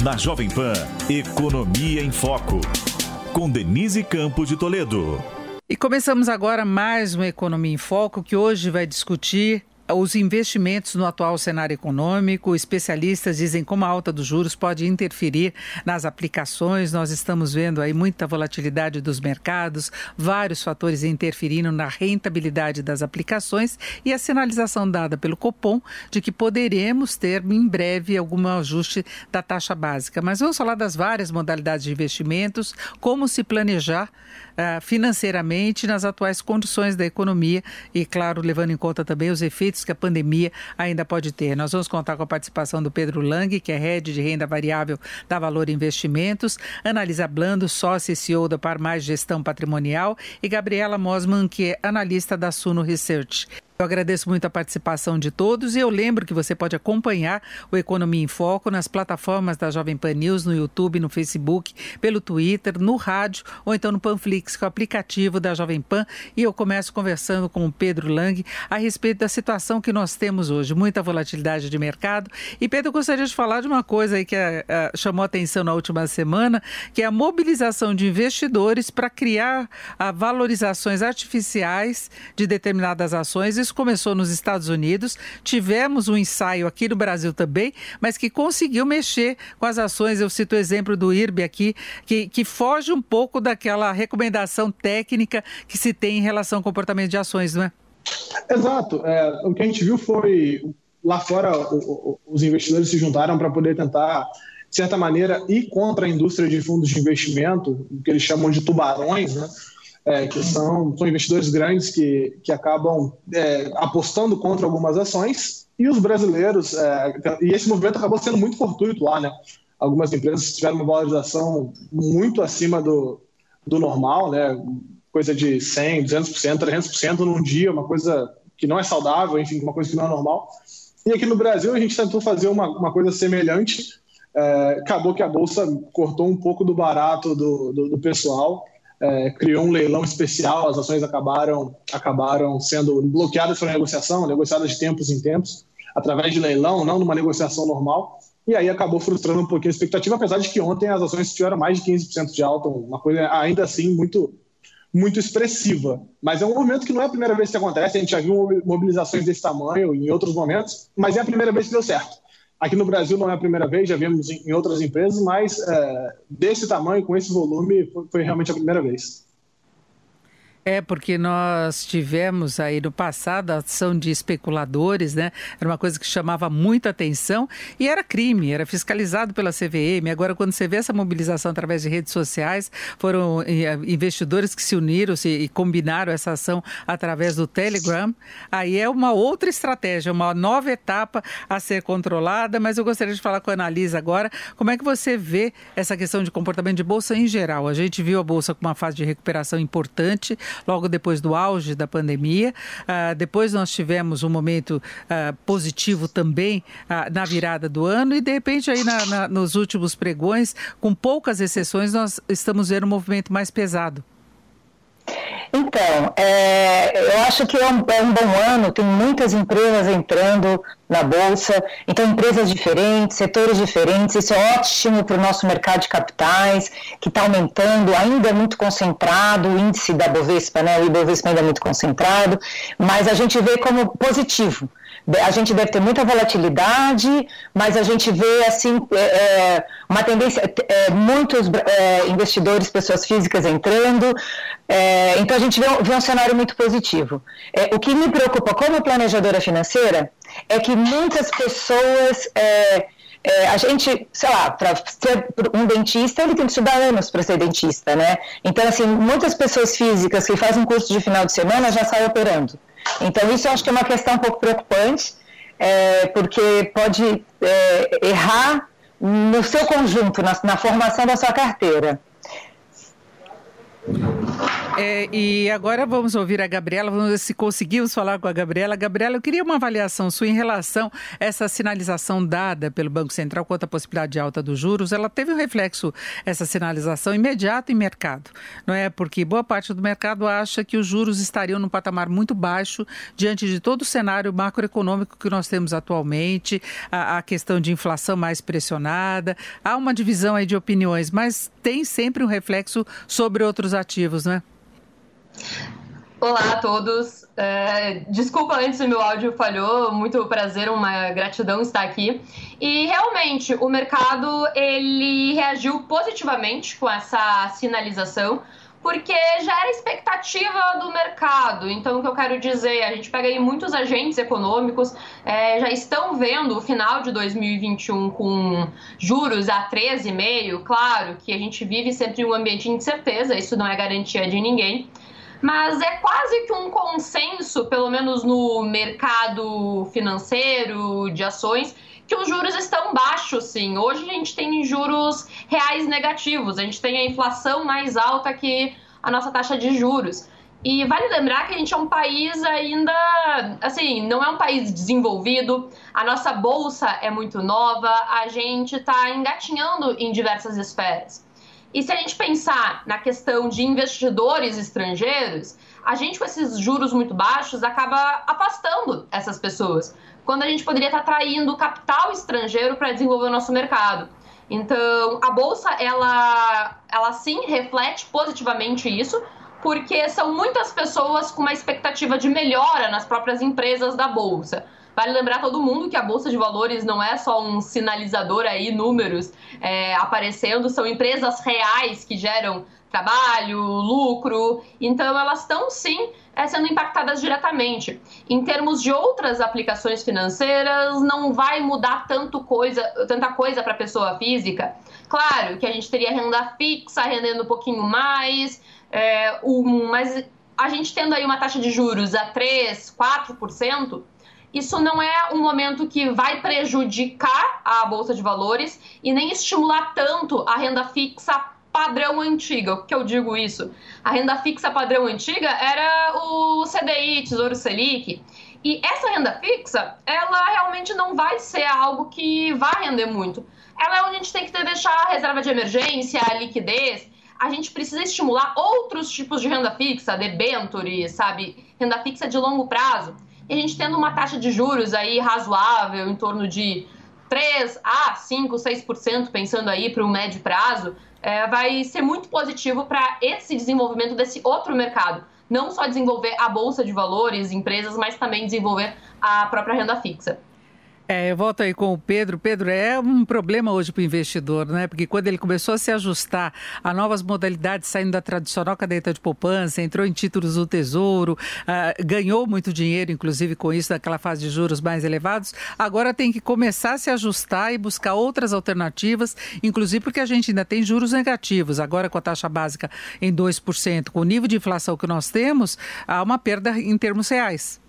Na Jovem Pan, Economia em Foco. Com Denise Campos de Toledo. E começamos agora mais uma Economia em Foco que hoje vai discutir os investimentos no atual cenário econômico, especialistas dizem como a alta dos juros pode interferir nas aplicações. Nós estamos vendo aí muita volatilidade dos mercados, vários fatores interferindo na rentabilidade das aplicações e a sinalização dada pelo Copom de que poderemos ter em breve algum ajuste da taxa básica. Mas vamos falar das várias modalidades de investimentos, como se planejar financeiramente nas atuais condições da economia e, claro, levando em conta também os efeitos que a pandemia ainda pode ter. Nós vamos contar com a participação do Pedro Lang, que é head de renda variável da Valor Investimentos, Analisa Blando, sócia e CEO da Par Mais Gestão Patrimonial, e Gabriela Mosman, que é analista da Suno Research. Eu agradeço muito a participação de todos e eu lembro que você pode acompanhar o Economia em Foco nas plataformas da Jovem Pan News, no YouTube, no Facebook, pelo Twitter, no rádio ou então no Panflix, que é o aplicativo da Jovem Pan. E eu começo conversando com o Pedro Lang a respeito da situação que nós temos hoje, muita volatilidade de mercado. E Pedro, eu gostaria de falar de uma coisa aí que uh, chamou atenção na última semana, que é a mobilização de investidores para criar uh, valorizações artificiais de determinadas ações isso começou nos Estados Unidos, tivemos um ensaio aqui no Brasil também, mas que conseguiu mexer com as ações. Eu cito o exemplo do IRB aqui, que, que foge um pouco daquela recomendação técnica que se tem em relação ao comportamento de ações, não é? Exato. É, o que a gente viu foi lá fora o, o, os investidores se juntaram para poder tentar de certa maneira ir contra a indústria de fundos de investimento, que eles chamam de tubarões, né? É, que são, são investidores grandes que, que acabam é, apostando contra algumas ações, e os brasileiros, é, e esse movimento acabou sendo muito fortuito lá, né? Algumas empresas tiveram uma valorização muito acima do, do normal, né? Coisa de 100, 200%, 300% num dia, uma coisa que não é saudável, enfim, uma coisa que não é normal. E aqui no Brasil a gente tentou fazer uma, uma coisa semelhante, é, acabou que a Bolsa cortou um pouco do barato do, do, do pessoal, é, criou um leilão especial, as ações acabaram, acabaram sendo bloqueadas pela negociação, negociadas de tempos em tempos, através de leilão, não numa negociação normal, e aí acabou frustrando um pouquinho a expectativa, apesar de que ontem as ações tiveram mais de 15% de alta, uma coisa ainda assim muito, muito expressiva. Mas é um movimento que não é a primeira vez que acontece, a gente já viu mobilizações desse tamanho em outros momentos, mas é a primeira vez que deu certo. Aqui no Brasil não é a primeira vez, já vimos em outras empresas, mas é, desse tamanho, com esse volume, foi, foi realmente a primeira vez. É, porque nós tivemos aí no passado a ação de especuladores, né? Era uma coisa que chamava muita atenção e era crime, era fiscalizado pela CVM. Agora, quando você vê essa mobilização através de redes sociais, foram eh, investidores que se uniram -se e combinaram essa ação através do Telegram. Aí é uma outra estratégia, uma nova etapa a ser controlada. Mas eu gostaria de falar com a Analisa agora. Como é que você vê essa questão de comportamento de bolsa em geral? A gente viu a bolsa com uma fase de recuperação importante logo depois do auge da pandemia. Uh, depois nós tivemos um momento uh, positivo também uh, na virada do ano e, de repente, aí na, na, nos últimos pregões, com poucas exceções, nós estamos vendo um movimento mais pesado. Então, é, eu acho que é um, é um, bom ano, tem muitas empresas entrando na Bolsa, então empresas diferentes, setores diferentes, isso é ótimo para o nosso mercado de capitais, que está aumentando, ainda é muito concentrado, o índice da Bovespa, né, o Ibovespa ainda é muito concentrado, mas a gente vê como positivo. A gente deve ter muita volatilidade, mas a gente vê assim é, é uma tendência, é, muitos é, investidores, pessoas físicas entrando, é, então a gente vê, vê, um cenário muito positivo. É, o que me preocupa como planejadora financeira é que muitas pessoas é, a gente, sei lá, para ser um dentista, ele tem que estudar anos para ser dentista, né? Então, assim, muitas pessoas físicas que fazem curso de final de semana já saem operando. Então, isso eu acho que é uma questão um pouco preocupante, é, porque pode é, errar no seu conjunto, na, na formação da sua carteira. É, e agora vamos ouvir a Gabriela, vamos ver se conseguimos falar com a Gabriela. Gabriela, eu queria uma avaliação sua em relação a essa sinalização dada pelo Banco Central quanto à possibilidade de alta dos juros. Ela teve um reflexo, essa sinalização, imediato em mercado, não é? Porque boa parte do mercado acha que os juros estariam num patamar muito baixo diante de todo o cenário macroeconômico que nós temos atualmente, a, a questão de inflação mais pressionada. Há uma divisão aí de opiniões, mas tem sempre um reflexo sobre outros ativos, não é? Olá a todos. É, desculpa antes se meu áudio falhou. Muito prazer, uma gratidão estar aqui. E realmente o mercado ele reagiu positivamente com essa sinalização, porque já era expectativa do mercado. Então, o que eu quero dizer, a gente pega aí muitos agentes econômicos é, já estão vendo o final de 2021 com juros a 13,5. Claro que a gente vive sempre em um ambiente de incerteza, isso não é garantia de ninguém mas é quase que um consenso, pelo menos no mercado financeiro de ações, que os juros estão baixos, sim. Hoje a gente tem juros reais negativos, a gente tem a inflação mais alta que a nossa taxa de juros. E vale lembrar que a gente é um país ainda, assim, não é um país desenvolvido, a nossa bolsa é muito nova, a gente está engatinhando em diversas esferas. E se a gente pensar na questão de investidores estrangeiros, a gente com esses juros muito baixos acaba afastando essas pessoas, quando a gente poderia estar atraindo capital estrangeiro para desenvolver o nosso mercado. Então, a bolsa ela ela sim reflete positivamente isso, porque são muitas pessoas com uma expectativa de melhora nas próprias empresas da bolsa. Vale lembrar todo mundo que a Bolsa de Valores não é só um sinalizador aí, números é, aparecendo, são empresas reais que geram trabalho, lucro, então elas estão sim é, sendo impactadas diretamente. Em termos de outras aplicações financeiras, não vai mudar tanto coisa, tanta coisa para a pessoa física. Claro que a gente teria renda fixa rendendo um pouquinho mais, é, um, mas a gente tendo aí uma taxa de juros a 3, 4%, isso não é um momento que vai prejudicar a bolsa de valores e nem estimular tanto a renda fixa padrão antiga. O que eu digo isso? A renda fixa padrão antiga era o CDI, Tesouro Selic. E essa renda fixa, ela realmente não vai ser algo que vai render muito. Ela é onde a gente tem que deixar a reserva de emergência, a liquidez. A gente precisa estimular outros tipos de renda fixa, debenture, sabe? Renda fixa de longo prazo. E a gente tendo uma taxa de juros aí razoável, em torno de 3 a 5, 6%, pensando aí para o médio prazo, é, vai ser muito positivo para esse desenvolvimento desse outro mercado. Não só desenvolver a bolsa de valores, empresas, mas também desenvolver a própria renda fixa. É, eu volto aí com o Pedro. Pedro, é um problema hoje para o investidor, né? Porque quando ele começou a se ajustar a novas modalidades, saindo da tradicional caderneta de poupança, entrou em títulos do Tesouro, uh, ganhou muito dinheiro, inclusive com isso, naquela fase de juros mais elevados, agora tem que começar a se ajustar e buscar outras alternativas, inclusive porque a gente ainda tem juros negativos. Agora, com a taxa básica em 2%, com o nível de inflação que nós temos, há uma perda em termos reais.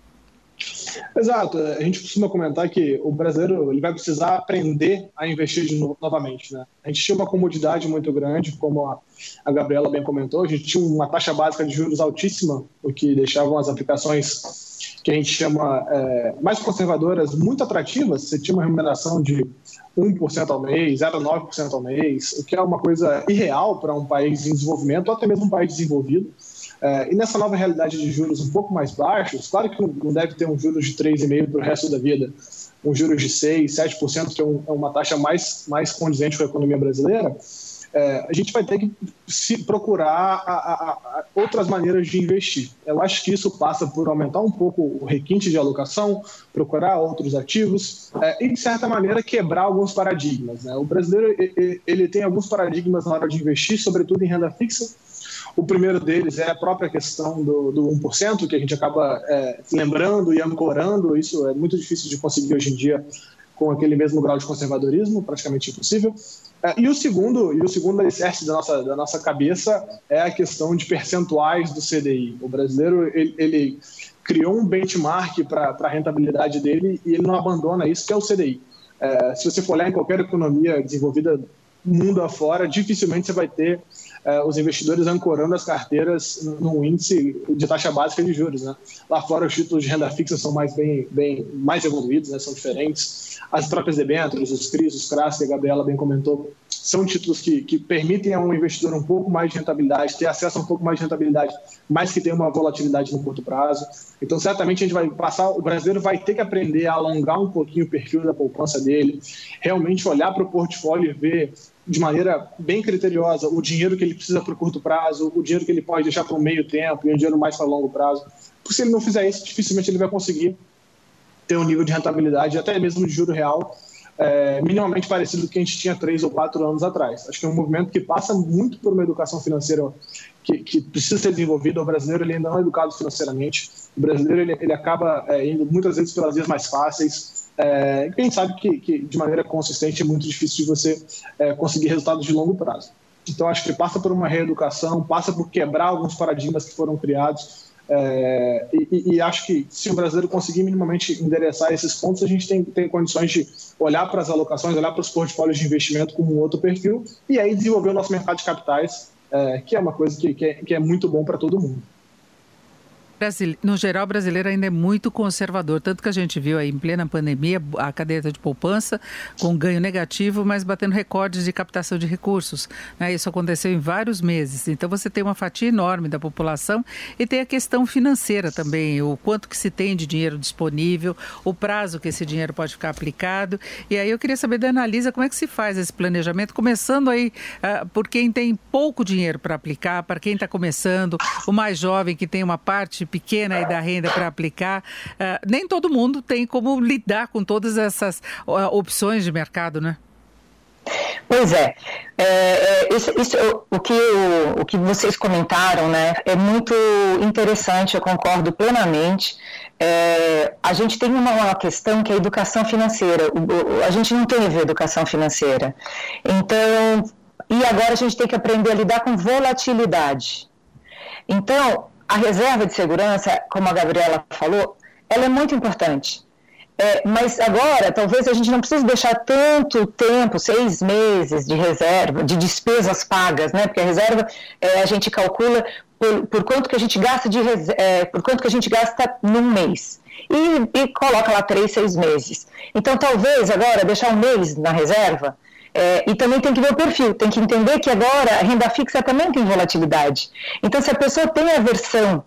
Exato. A gente costuma comentar que o brasileiro ele vai precisar aprender a investir novamente. Né? A gente tinha uma comodidade muito grande, como a, a Gabriela bem comentou, a gente tinha uma taxa básica de juros altíssima, o que deixavam as aplicações que a gente chama é, mais conservadoras muito atrativas. Você tinha uma remuneração de 1% ao mês, 0,9% ao mês, o que é uma coisa irreal para um país em desenvolvimento ou até mesmo um país desenvolvido. É, e nessa nova realidade de juros um pouco mais baixos, claro que não deve ter um juros de 3,5% para o resto da vida, um juros de 6%, 7%, que é, um, é, uma taxa mais, mais condizente com a economia brasileira, é, a gente vai ter que se procurar a, a, a outras maneiras de investir. Eu acho que isso passa por aumentar um pouco o requinte de alocação, procurar outros ativos é, e, de certa maneira, quebrar alguns paradigmas. Né? O brasileiro ele, tem alguns paradigmas na hora de investir, sobretudo em renda fixa, o primeiro deles é a própria questão do, do 1%, que a gente acaba é, lembrando e ancorando. Isso é muito difícil de conseguir hoje em dia com aquele mesmo grau de conservadorismo, praticamente impossível. É, e o segundo, e o segundo alicerce da nossa, da nossa cabeça é a questão de percentuais do CDI. O brasileiro ele, ele criou um benchmark para a rentabilidade dele e ele não abandona isso, que é o CDI. É, se você for olhar em qualquer economia desenvolvida mundo afora, dificilmente você vai ter os investidores ancorando as carteiras num índice de taxa básica de juros. Né? Lá fora, os títulos de renda fixa são mais, bem, bem, mais evoluídos, né? são diferentes. As próprias debêntures, os CRIs, os CRAS, que a Gabriela bem comentou, são títulos que, que permitem a um investidor um pouco mais de rentabilidade, ter acesso a um pouco mais de rentabilidade, mas que tem uma volatilidade no curto prazo. Então, certamente a gente vai passar, o brasileiro vai ter que aprender a alongar um pouquinho o perfil da poupança dele, realmente olhar para o portfólio e ver de maneira bem criteriosa o dinheiro que ele precisa para o curto prazo, o dinheiro que ele pode deixar para o meio tempo e o dinheiro mais para longo prazo. Porque se ele não fizer isso, dificilmente ele vai conseguir ter um nível de rentabilidade, até mesmo de juro real, é, minimamente parecido com o que a gente tinha três ou quatro anos atrás. Acho que é um movimento que passa muito por uma educação financeira que, que precisa ser desenvolvida. O brasileiro ele ainda não é educado financeiramente. O brasileiro ele, ele acaba é, indo muitas vezes pelas vias mais fáceis. É, quem sabe que, que, de maneira consistente é muito difícil de você é, conseguir resultados de longo prazo. Então acho que passa por uma reeducação, passa por quebrar alguns paradigmas que foram criados é, e, e, acho que se o brasileiro conseguir minimamente endereçar esses pontos, a gente tem, tem condições de olhar para as alocações, olhar para os portfólios de investimento como um outro perfil e aí desenvolver o nosso mercado de capitais, é, que é uma coisa que, que, é, que é muito bom para todo mundo no geral, o brasileiro ainda é muito conservador, tanto que a gente viu aí em plena pandemia a caderneta de poupança com ganho negativo, mas batendo recordes de captação de recursos. Né? Isso aconteceu em vários meses. Então você tem uma fatia enorme da população e tem a questão financeira também, o quanto que se tem de dinheiro disponível, o prazo que esse dinheiro pode ficar aplicado. E aí eu queria saber da Analisa como é que se faz esse planejamento, começando aí uh, por quem tem pouco dinheiro para aplicar, para quem está começando, o mais jovem que tem uma parte pequena aí da renda para aplicar. Uh, nem todo mundo tem como lidar com todas essas uh, opções de mercado, né? Pois é, é, é isso, isso, o, que, o, o que vocês comentaram né, é muito interessante, eu concordo plenamente. É, a gente tem uma, uma, questão que é a educação financeira, o, a gente não teve educação financeira. Então, e agora a gente tem que aprender a lidar com volatilidade. Então, a reserva de segurança, como a Gabriela falou, ela é muito importante. É, mas agora, talvez a gente não precise deixar tanto tempo, seis meses de reserva, de despesas pagas, né? Porque a reserva é, a gente calcula por, por, quanto que a gente gasta de é, por quanto que a gente gasta num mês. E, e coloca lá três, seis meses. Então, talvez agora deixar um mês na reserva é, e também tem que ver o perfil, tem que entender que agora a renda fixa também tem volatilidade. Então, se a pessoa tem aversão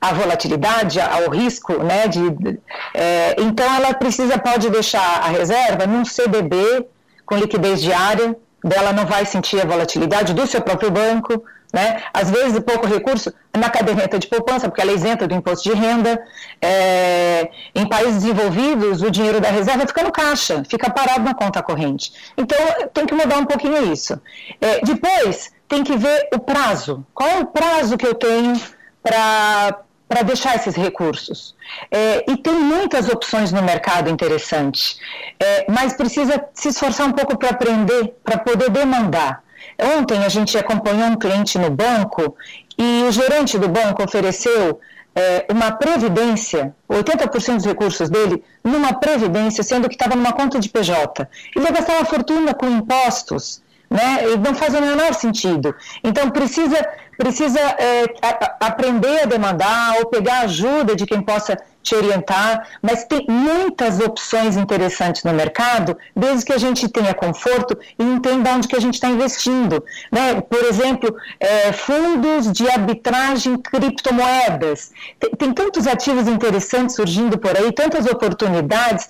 à volatilidade, ao risco, né, de, é, então ela precisa, pode deixar a reserva num CDB com liquidez diária, dela não vai sentir a volatilidade do seu próprio banco, né? Às vezes, pouco recurso na caderneta de poupança, porque ela é isenta do imposto de renda. É, em países desenvolvidos, o dinheiro da reserva fica no caixa, fica parado na conta corrente. Então, tem que mudar um pouquinho isso. É, depois, tem que ver o prazo. Qual é o prazo que eu tenho para para deixar esses recursos. É, e tem muitas opções no mercado interessantes, é, mas precisa se esforçar um pouco para aprender, para poder demandar. Ontem a gente acompanhou um cliente no banco e o gerente do banco ofereceu é, uma previdência, 80% dos recursos dele numa previdência, sendo que estava numa conta de PJ. Ele ia gastar uma fortuna com impostos, né? E não faz o menor sentido. Então precisa precisa é, a, aprender a demandar ou pegar ajuda de quem possa te orientar, mas tem muitas opções interessantes no mercado, desde que a gente tenha conforto e entenda onde que a gente está investindo. Né? Por exemplo, é, fundos de arbitragem criptomoedas. Tem, tem tantos ativos interessantes surgindo por aí, tantas oportunidades,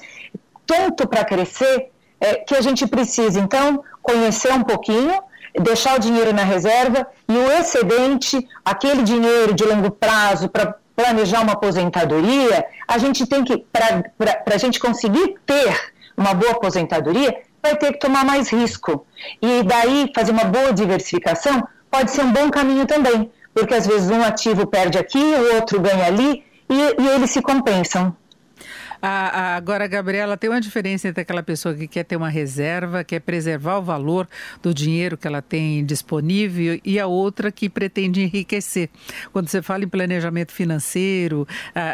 tanto para crescer, é, que a gente precisa, então, conhecer um pouquinho, deixar o dinheiro na reserva e o excedente, aquele dinheiro de longo prazo para planejar uma aposentadoria, a gente tem que, para a gente conseguir ter uma boa aposentadoria, vai ter que tomar mais risco. E daí fazer uma boa diversificação pode ser um bom caminho também, porque às vezes um ativo perde aqui, o outro ganha ali, e, e eles se compensam. Agora, Gabriela, tem uma diferença entre aquela pessoa que quer ter uma reserva, quer preservar o valor do dinheiro que ela tem disponível e a outra que pretende enriquecer. Quando você fala em planejamento financeiro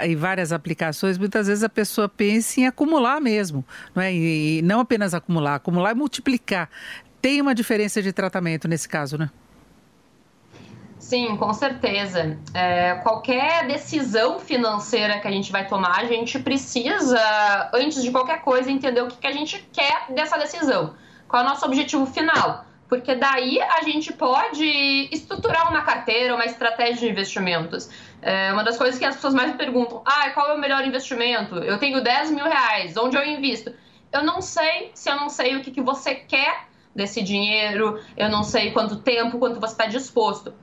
e várias aplicações, muitas vezes a pessoa pensa em acumular mesmo, não é? E, e não apenas acumular, acumular e multiplicar. Tem uma diferença de tratamento nesse caso, né? Sim, com certeza. É, qualquer decisão financeira que a gente vai tomar, a gente precisa, antes de qualquer coisa, entender o que, que a gente quer dessa decisão. Qual é o nosso objetivo final? Porque daí a gente pode estruturar uma carteira, uma estratégia de investimentos. É uma das coisas que as pessoas mais perguntam: ah, qual é o melhor investimento? Eu tenho 10 mil reais, onde eu invisto? Eu não sei se eu não sei o que, que você quer desse dinheiro, eu não sei quanto tempo, quanto você está disposto.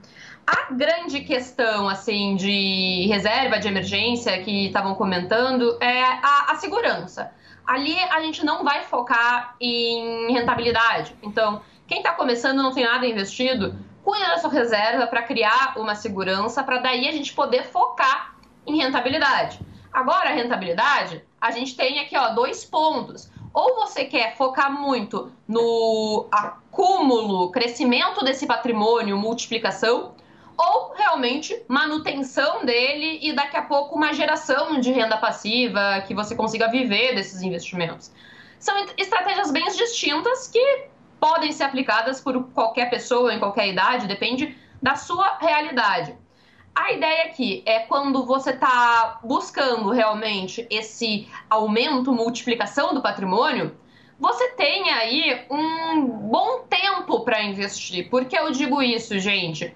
A grande questão, assim, de reserva de emergência que estavam comentando é a, a segurança. Ali a gente não vai focar em rentabilidade. Então, quem está começando não tem nada investido, cuida da sua reserva para criar uma segurança, para daí a gente poder focar em rentabilidade. Agora, a rentabilidade, a gente tem aqui ó, dois pontos. Ou você quer focar muito no acúmulo, crescimento desse patrimônio, multiplicação, ou realmente manutenção dele e daqui a pouco uma geração de renda passiva que você consiga viver desses investimentos. São estratégias bem distintas que podem ser aplicadas por qualquer pessoa em qualquer idade, depende da sua realidade. A ideia aqui é quando você está buscando realmente esse aumento, multiplicação do patrimônio, você tem aí um bom tempo para investir. Por que eu digo isso, gente?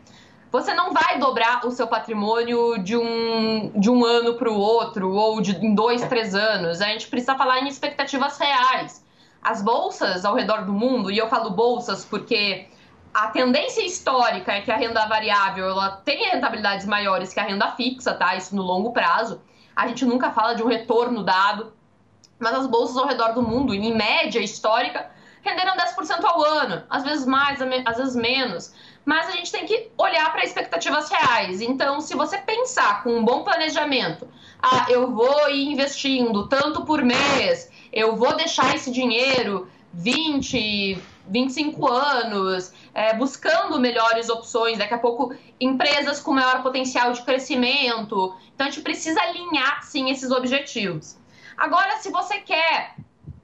Você não vai dobrar o seu patrimônio de um, de um ano para o outro ou de, em dois, três anos. A gente precisa falar em expectativas reais. As bolsas ao redor do mundo, e eu falo bolsas porque a tendência histórica é que a renda variável ela tem rentabilidades maiores que a renda fixa, tá? Isso no longo prazo. A gente nunca fala de um retorno dado, mas as bolsas ao redor do mundo, em média histórica, renderam 10% ao ano, às vezes mais, às vezes menos mas a gente tem que olhar para expectativas reais. Então, se você pensar com um bom planejamento, ah, eu vou ir investindo tanto por mês, eu vou deixar esse dinheiro 20, 25 anos, é, buscando melhores opções, daqui a pouco empresas com maior potencial de crescimento. Então, a gente precisa alinhar, sim, esses objetivos. Agora, se você quer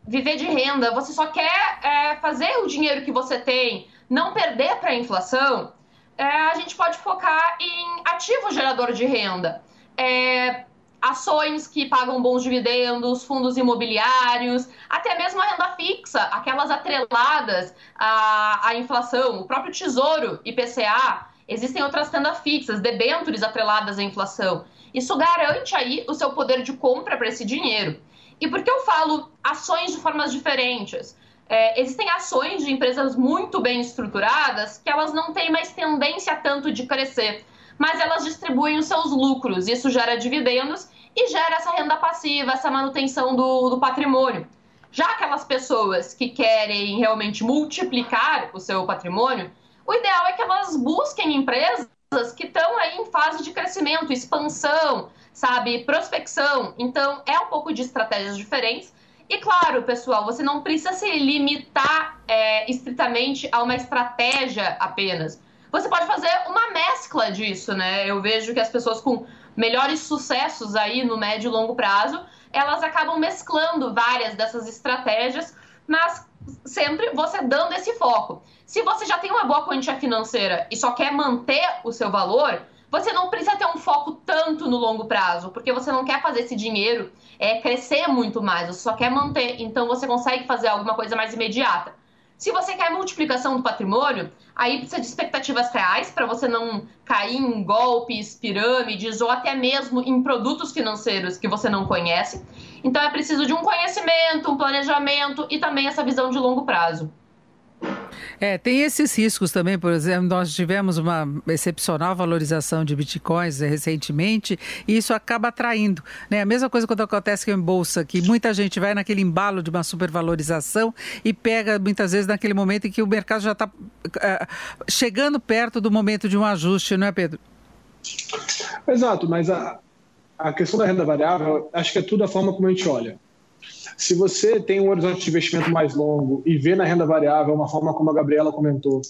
viver de renda, você só quer é, fazer o dinheiro que você tem não perder para a inflação, é, a gente pode focar em ativo gerador de renda. É, ações que pagam bons dividendos, fundos imobiliários, até mesmo a renda fixa, aquelas atreladas à, à inflação, o próprio Tesouro, IPCA, existem outras rendas fixas, debêntures atreladas à inflação. Isso garante aí o seu poder de compra para esse dinheiro. E por que eu falo ações de formas diferentes? É, existem ações de empresas muito bem estruturadas que elas não têm mais tendência tanto de crescer, mas elas distribuem os seus lucros. Isso gera dividendos e gera essa renda passiva, essa manutenção do, do patrimônio. Já aquelas pessoas que querem realmente multiplicar o seu patrimônio, o ideal é que elas busquem empresas que estão aí em fase de crescimento, expansão, sabe, prospecção. Então, é um pouco de estratégias diferentes e claro, pessoal, você não precisa se limitar é, estritamente a uma estratégia apenas. Você pode fazer uma mescla disso, né? Eu vejo que as pessoas com melhores sucessos aí no médio e longo prazo, elas acabam mesclando várias dessas estratégias, mas sempre você dando esse foco. Se você já tem uma boa quantia financeira e só quer manter o seu valor, você não precisa ter um foco tanto no longo prazo, porque você não quer fazer esse dinheiro é, crescer muito mais, você só quer manter. Então você consegue fazer alguma coisa mais imediata. Se você quer multiplicação do patrimônio, aí precisa de expectativas reais para você não cair em golpes, pirâmides ou até mesmo em produtos financeiros que você não conhece. Então é preciso de um conhecimento, um planejamento e também essa visão de longo prazo. É, tem esses riscos também, por exemplo, nós tivemos uma excepcional valorização de bitcoins recentemente e isso acaba atraindo. Né? A mesma coisa quando acontece em bolsa, que muita gente vai naquele embalo de uma supervalorização e pega muitas vezes naquele momento em que o mercado já está é, chegando perto do momento de um ajuste, não é, Pedro? Exato, mas a, a questão da renda variável, acho que é tudo a forma como a gente olha. Se você tem um horizonte de investimento mais longo e vê na renda variável uma forma como a Gabriela comentou,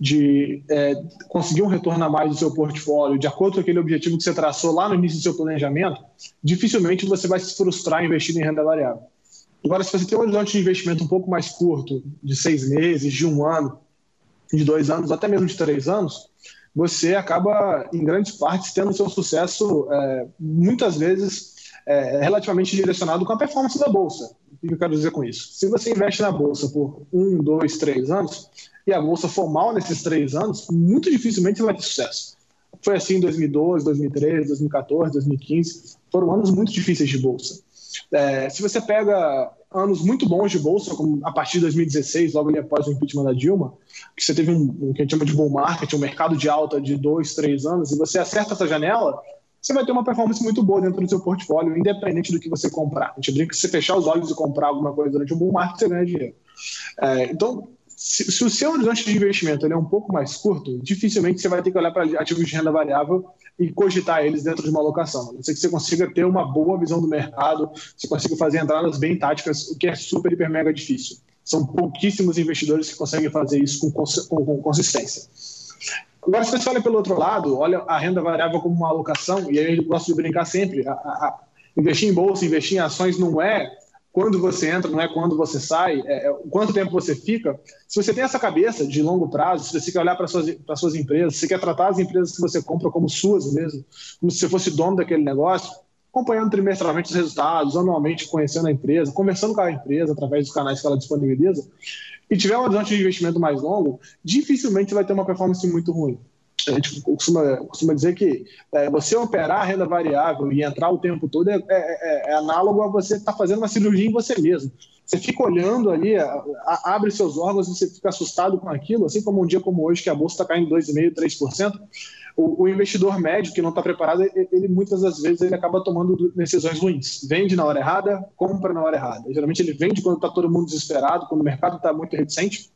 de é, conseguir um retorno a mais do seu portfólio, de acordo com aquele objetivo que você traçou lá no início do seu planejamento, dificilmente você vai se frustrar investindo em renda variável. Agora, se você tem um horizonte de investimento um pouco mais curto, de seis meses, de um ano, de dois anos, até mesmo de três anos, você acaba, em grandes partes, tendo seu sucesso, é, muitas vezes, é, relativamente direcionado com a performance da Bolsa. O que eu quero dizer com isso? Se você investe na Bolsa por um, dois, três anos, e a Bolsa for mal nesses três anos, muito dificilmente você vai ter sucesso. Foi assim em 2012, 2013, 2014, 2015. Foram anos muito difíceis de Bolsa. É, se você pega anos muito bons de bolsa, como a partir de 2016, logo ali após o impeachment da Dilma, que você teve um, um que a gente chama de bull market, um mercado de alta de dois, três anos, e você acerta essa janela, você vai ter uma performance muito boa dentro do seu portfólio, independente do que você comprar. A gente brinca que se você fechar os olhos e comprar alguma coisa durante um bull market, você ganha dinheiro. É, então, se, se, o seu horizonte de investimento é um pouco mais curto, dificilmente você vai ter que olhar para ativos de renda variável e cogitar eles dentro de uma alocação. A não ser que você consiga ter uma boa visão do mercado, você consiga fazer entradas bem táticas, o que é super, hiper, mega difícil. São pouquíssimos investidores que conseguem fazer isso com, com, com consistência. Agora, se você olha pelo outro lado, olha a renda variável como uma alocação, e aí eu gosto de brincar sempre, a, a, investir em bolsa, investir em ações não é quando você entra, não é quando você sai, é, é, quanto tempo você fica. Se você tem essa cabeça de longo prazo, se você quer olhar para suas, para suas empresas, se você quer tratar as empresas que você compra como suas mesmo, como se você fosse dono daquele negócio, acompanhando trimestralmente os resultados, anualmente conhecendo a empresa, conversando com a empresa através dos canais que ela disponibiliza, e tiver um horizonte de investimento mais longo, dificilmente vai ter uma performance muito ruim a gente costuma, costuma dizer que é, você operar a renda variável e entrar o tempo todo é, é, é, é análogo a você estar tá fazendo uma cirurgia em você mesmo. Você fica olhando ali, abre seus órgãos e você fica assustado com aquilo, assim como um dia como hoje, que a bolsa está caindo 2,5%, 3%. O, o investidor médio que não está preparado, ele, muitas das vezes ele acaba tomando decisões ruins. Vende na hora errada, compra na hora errada. Geralmente ele vende quando está todo mundo desesperado, quando o mercado está muito reticente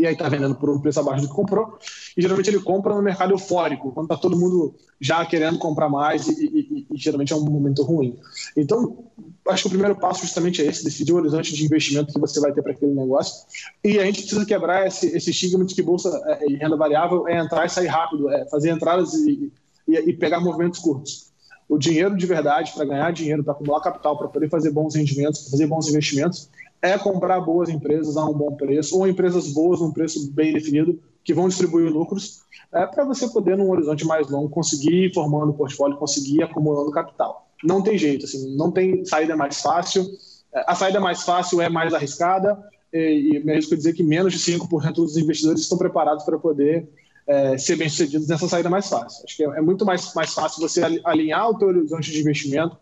e aí está vendendo por um preço abaixo do que comprou. E geralmente ele compra no mercado eufórico, quando está todo mundo já querendo comprar mais e, e, e, geralmente é um momento ruim. Então, acho que o primeiro passo justamente é esse, decidir o horizonte de investimento que você vai ter para aquele negócio. E a gente precisa quebrar esse, esse estigma de que bolsa é, e renda variável é entrar e sair rápido, é fazer entradas e, e pegar movimentos curtos o dinheiro de verdade, para ganhar dinheiro, para acumular capital, para poder fazer bons rendimentos, fazer bons investimentos, é comprar boas empresas a um bom preço, ou empresas boas num preço bem definido, que vão distribuir lucros, é, para você poder, num horizonte mais longo, conseguir ir formando o portfólio, conseguir ir acumulando capital. Não tem jeito, assim, não tem saída mais fácil. É, a saída mais fácil é mais arriscada, e, e me arrisco a dizer que menos de 5% dos investidores estão preparados para poder é, ser bem-sucedidos nessa saída mais fácil. Acho que é, é muito mais, mais fácil você alinhar o teu horizonte de investimento,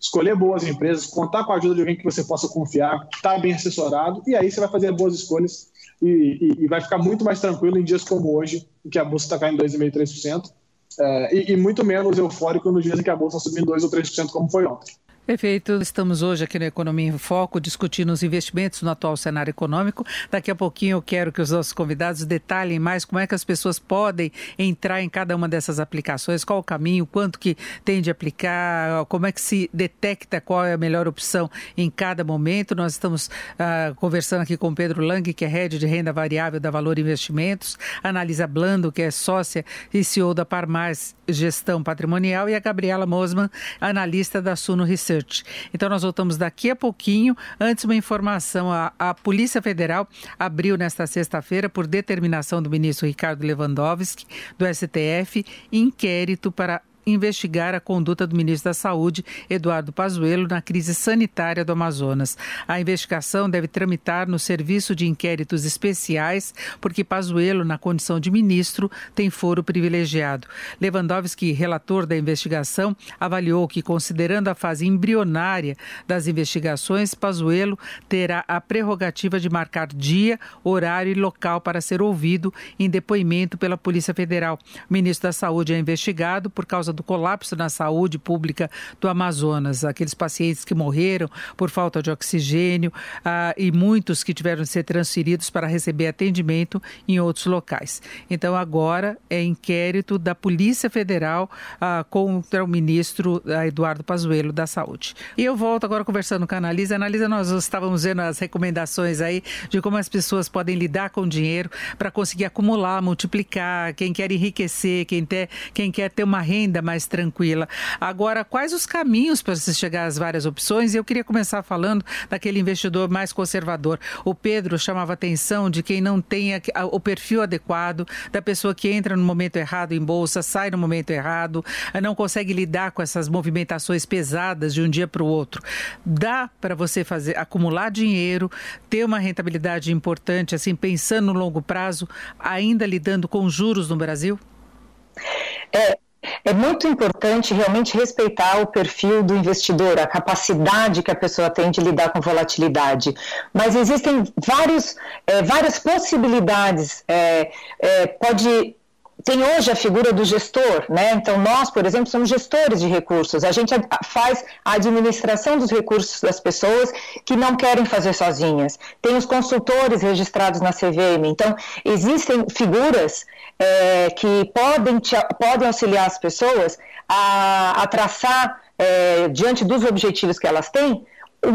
escolher boas empresas, contar com a ajuda de alguém que você possa confiar, estar tá bem assessorado, e aí você vai fazer boas escolhas e, e, e vai ficar muito mais tranquilo em dias como hoje, em que a bolsa está caindo 2,5%, 3%, é, e, e muito menos eufórico nos dias em que a bolsa subindo 2 ou 3%, como foi ontem. Perfeito. Estamos hoje aqui no Economia em Foco discutindo os investimentos no atual cenário econômico. Daqui a pouquinho eu quero que os nossos convidados detalhem mais como é que as pessoas podem entrar em cada uma dessas aplicações, qual o caminho, quanto que tem de aplicar, como é que se detecta qual é a melhor opção em cada momento. Nós estamos uh, conversando aqui com Pedro Lang, que é head de renda variável da Valor Investimentos, Analisa Blando, que é sócia e CEO da Parmais Gestão Patrimonial, e a Gabriela Mosman, analista da Suno Research. Research. Então nós voltamos daqui a pouquinho. Antes, uma informação: a, a Polícia Federal abriu nesta sexta-feira, por determinação do ministro Ricardo Lewandowski, do STF, inquérito para investigar a conduta do ministro da Saúde, Eduardo Pazuello, na crise sanitária do Amazonas. A investigação deve tramitar no Serviço de Inquéritos Especiais, porque Pazuello, na condição de ministro, tem foro privilegiado. Lewandowski, relator da investigação, avaliou que, considerando a fase embrionária das investigações, Pazuello terá a prerrogativa de marcar dia, horário e local para ser ouvido em depoimento pela Polícia Federal. O ministro da Saúde é investigado por causa causa do colapso na saúde pública do Amazonas, aqueles pacientes que morreram por falta de oxigênio ah, e muitos que tiveram de ser transferidos para receber atendimento em outros locais. Então, agora é inquérito da Polícia Federal ah, contra o ministro ah, Eduardo Pazuello da Saúde. E eu volto agora conversando com a Analisa. Analisa, nós estávamos vendo as recomendações aí de como as pessoas podem lidar com o dinheiro para conseguir acumular, multiplicar, quem quer enriquecer, quem, ter, quem quer ter uma renda mais tranquila. Agora, quais os caminhos para se chegar às várias opções? Eu queria começar falando daquele investidor mais conservador. O Pedro chamava atenção de quem não tem o perfil adequado, da pessoa que entra no momento errado em bolsa, sai no momento errado, não consegue lidar com essas movimentações pesadas de um dia para o outro. Dá para você fazer acumular dinheiro, ter uma rentabilidade importante, assim, pensando no longo prazo, ainda lidando com juros no Brasil? É, é muito importante realmente respeitar o perfil do investidor, a capacidade que a pessoa tem de lidar com volatilidade. Mas existem vários, é, várias possibilidades. É, é, pode tem hoje a figura do gestor, né? Então, nós, por exemplo, somos gestores de recursos. A gente faz a administração dos recursos das pessoas que não querem fazer sozinhas. Tem os consultores registrados na CVM. Então, existem figuras é, que podem, te, podem auxiliar as pessoas a, a traçar, é, diante dos objetivos que elas têm,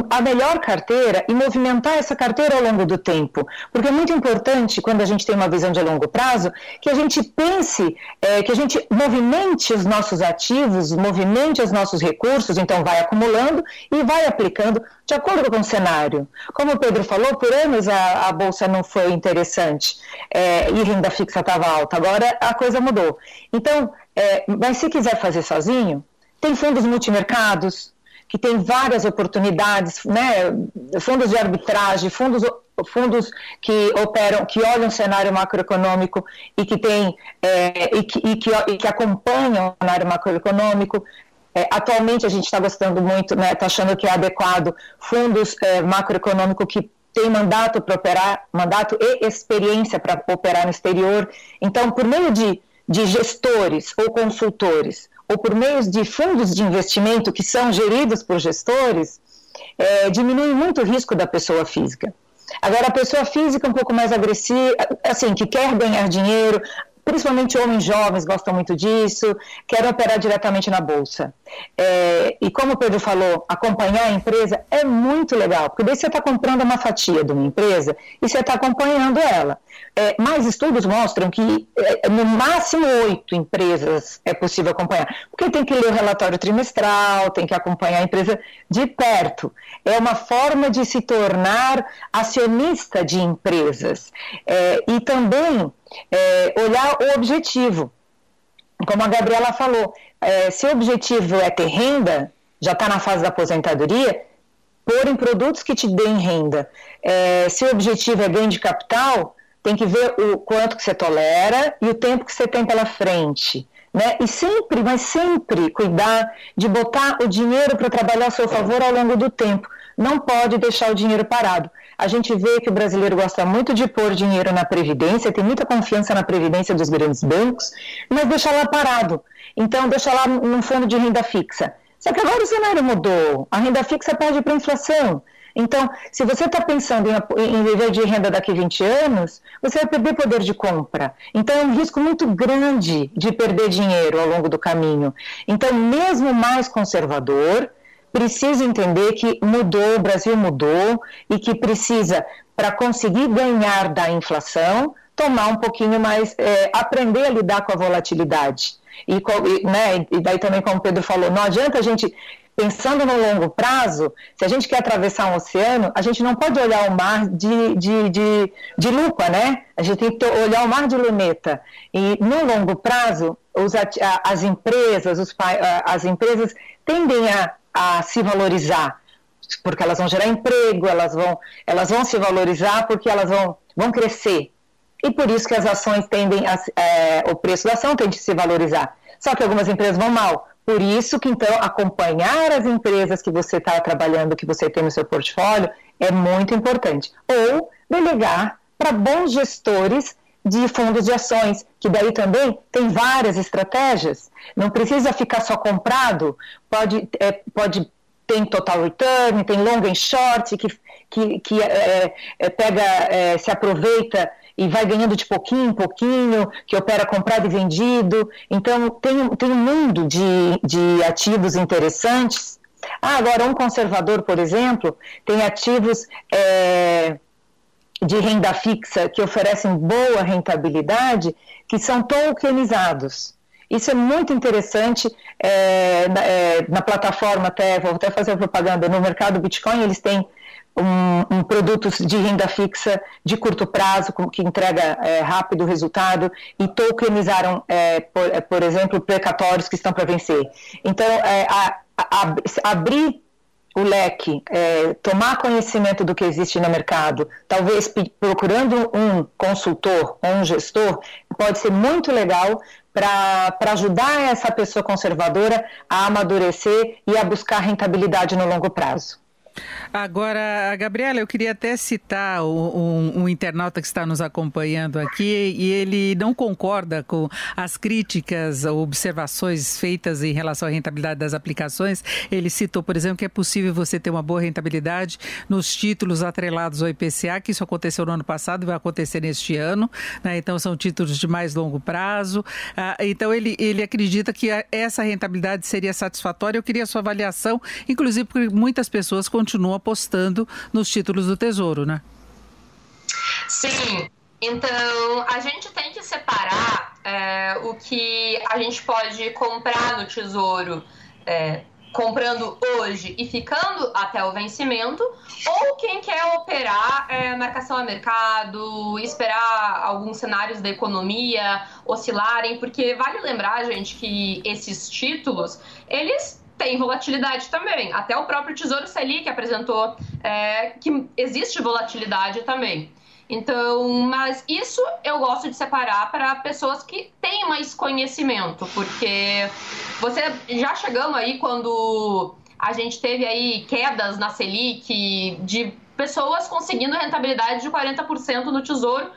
a melhor carteira e movimentar essa carteira ao longo do tempo. Porque é muito importante, quando a gente tem uma visão de longo prazo, que a gente pense, é, que a gente movimente os nossos ativos, movimente os nossos recursos, então vai acumulando e vai aplicando de acordo com o cenário. Como o Pedro falou, por anos a, a Bolsa não foi interessante é, e renda fixa estava alta, agora a coisa mudou. Então, é, mas se quiser fazer sozinho, tem fundos multimercados, que tem várias oportunidades, né, fundos de arbitragem, fundos, fundos que operam, que olham o cenário macroeconômico e que tem é, e, que, e, que, e que acompanham o cenário macroeconômico. É, atualmente a gente está gostando muito, está né, tá achando que é adequado fundos é, macroeconômicos que têm mandato para operar, mandato e experiência para operar no exterior. Então, por meio de, de gestores ou consultores ou por meio de fundos de investimento que são geridos por gestores, é, diminui muito o risco da pessoa física. Agora, a pessoa física um pouco mais agressiva, assim, que quer ganhar dinheiro, principalmente homens jovens gostam muito disso, querem operar diretamente na bolsa. É, e como o Pedro falou, acompanhar a empresa é muito legal, porque daí você está comprando uma fatia de uma empresa e você está acompanhando ela. É, mais estudos mostram que é, no máximo oito empresas é possível acompanhar, porque tem que ler o relatório trimestral, tem que acompanhar a empresa de perto. É uma forma de se tornar acionista de empresas. É, e também é, olhar o objetivo. Como a Gabriela falou, é, se o objetivo é ter renda, já está na fase da aposentadoria, pôr em produtos que te deem renda. É, se o objetivo é ganho de capital, tem que ver o quanto que você tolera e o tempo que você tem pela frente. Né? E sempre, mas sempre cuidar de botar o dinheiro para trabalhar a seu favor ao longo do tempo. Não pode deixar o dinheiro parado. A gente vê que o brasileiro gosta muito de pôr dinheiro na Previdência, tem muita confiança na Previdência dos grandes bancos, mas deixa lá parado. Então, deixa lá num fundo de renda fixa. Só que agora o cenário mudou. A renda fixa perde para a inflação. Então, se você está pensando em, viver de renda daqui a 20 anos, você vai perder poder de compra. Então, é um risco muito grande de perder dinheiro ao longo do caminho. Então, mesmo mais conservador, precisa entender que mudou, o Brasil mudou e que precisa, para conseguir ganhar da inflação, tomar um pouquinho mais, é, aprender a lidar com a volatilidade. E, né, e daí também, como o Pedro falou, não adianta a gente pensando no longo prazo, se a gente quer atravessar um oceano, a gente não pode olhar o mar de, de, de, de lupa, né? A gente tem que olhar o mar de luneta. E no longo prazo, os, as empresas, os, as empresas tendem a a se valorizar, porque elas vão gerar emprego, elas vão, elas vão se valorizar porque elas vão, vão crescer. E por isso que as ações tendem a, é, o preço da ação tende a se valorizar. Só que algumas empresas vão mal. Por isso que, então, acompanhar as empresas que você está trabalhando, que você tem no seu portfólio, é muito importante. Ou delegar para bons gestores de fundos de ações, que daí também tem várias estratégias. Não precisa ficar só comprado, pode, é, pode tem total return, tem long and short, que, que, que é, é, pega, é, se aproveita e vai ganhando de pouquinho em pouquinho, que opera comprado e vendido. Então, tem, tem um mundo de, de ativos interessantes. Ah, agora, um conservador, por exemplo, tem ativos é, de renda fixa que oferecem boa rentabilidade, que são tokenizados. Isso é muito interessante é, na, é, na, plataforma, até, vou até fazer propaganda, no mercado Bitcoin, eles têm um, um produtos de renda fixa de curto prazo, que entrega é, rápido resultado, e tokenizaram, é, por, é, por, exemplo, precatórios que estão para vencer. Então, é, a, a, abrir o leque, é, tomar conhecimento do que existe no mercado, talvez procurando um consultor ou um gestor, pode ser muito legal para ajudar essa pessoa conservadora a amadurecer e a buscar rentabilidade no longo prazo. Agora, Gabriela, eu queria até citar um, um, internauta que está nos acompanhando aqui e ele não concorda com as críticas ou observações feitas em relação à rentabilidade das aplicações. Ele citou, por exemplo, que é possível você ter uma boa rentabilidade nos títulos atrelados ao IPCA, que isso aconteceu no ano passado e vai acontecer neste ano. Né? Então, são títulos de mais longo prazo. Ah, então, ele, ele acredita que essa rentabilidade seria satisfatória. Eu queria a sua avaliação, inclusive porque muitas pessoas continuam apostando nos títulos do Tesouro, né? Sim. Então, a gente tem que separar é, o que a gente pode comprar no Tesouro é, comprando hoje e ficando até o vencimento, ou quem quer operar é, marcação a mercado, esperar alguns cenários da economia oscilarem, porque vale lembrar, gente, que esses títulos, eles tem volatilidade também. Até o próprio Tesouro Selic apresentou é, que existe volatilidade também. Então, mas isso eu gosto de separar para pessoas que têm mais conhecimento, porque você já chegamos aí quando a gente teve aí quedas na Selic de pessoas conseguindo rentabilidade de 40% no Tesouro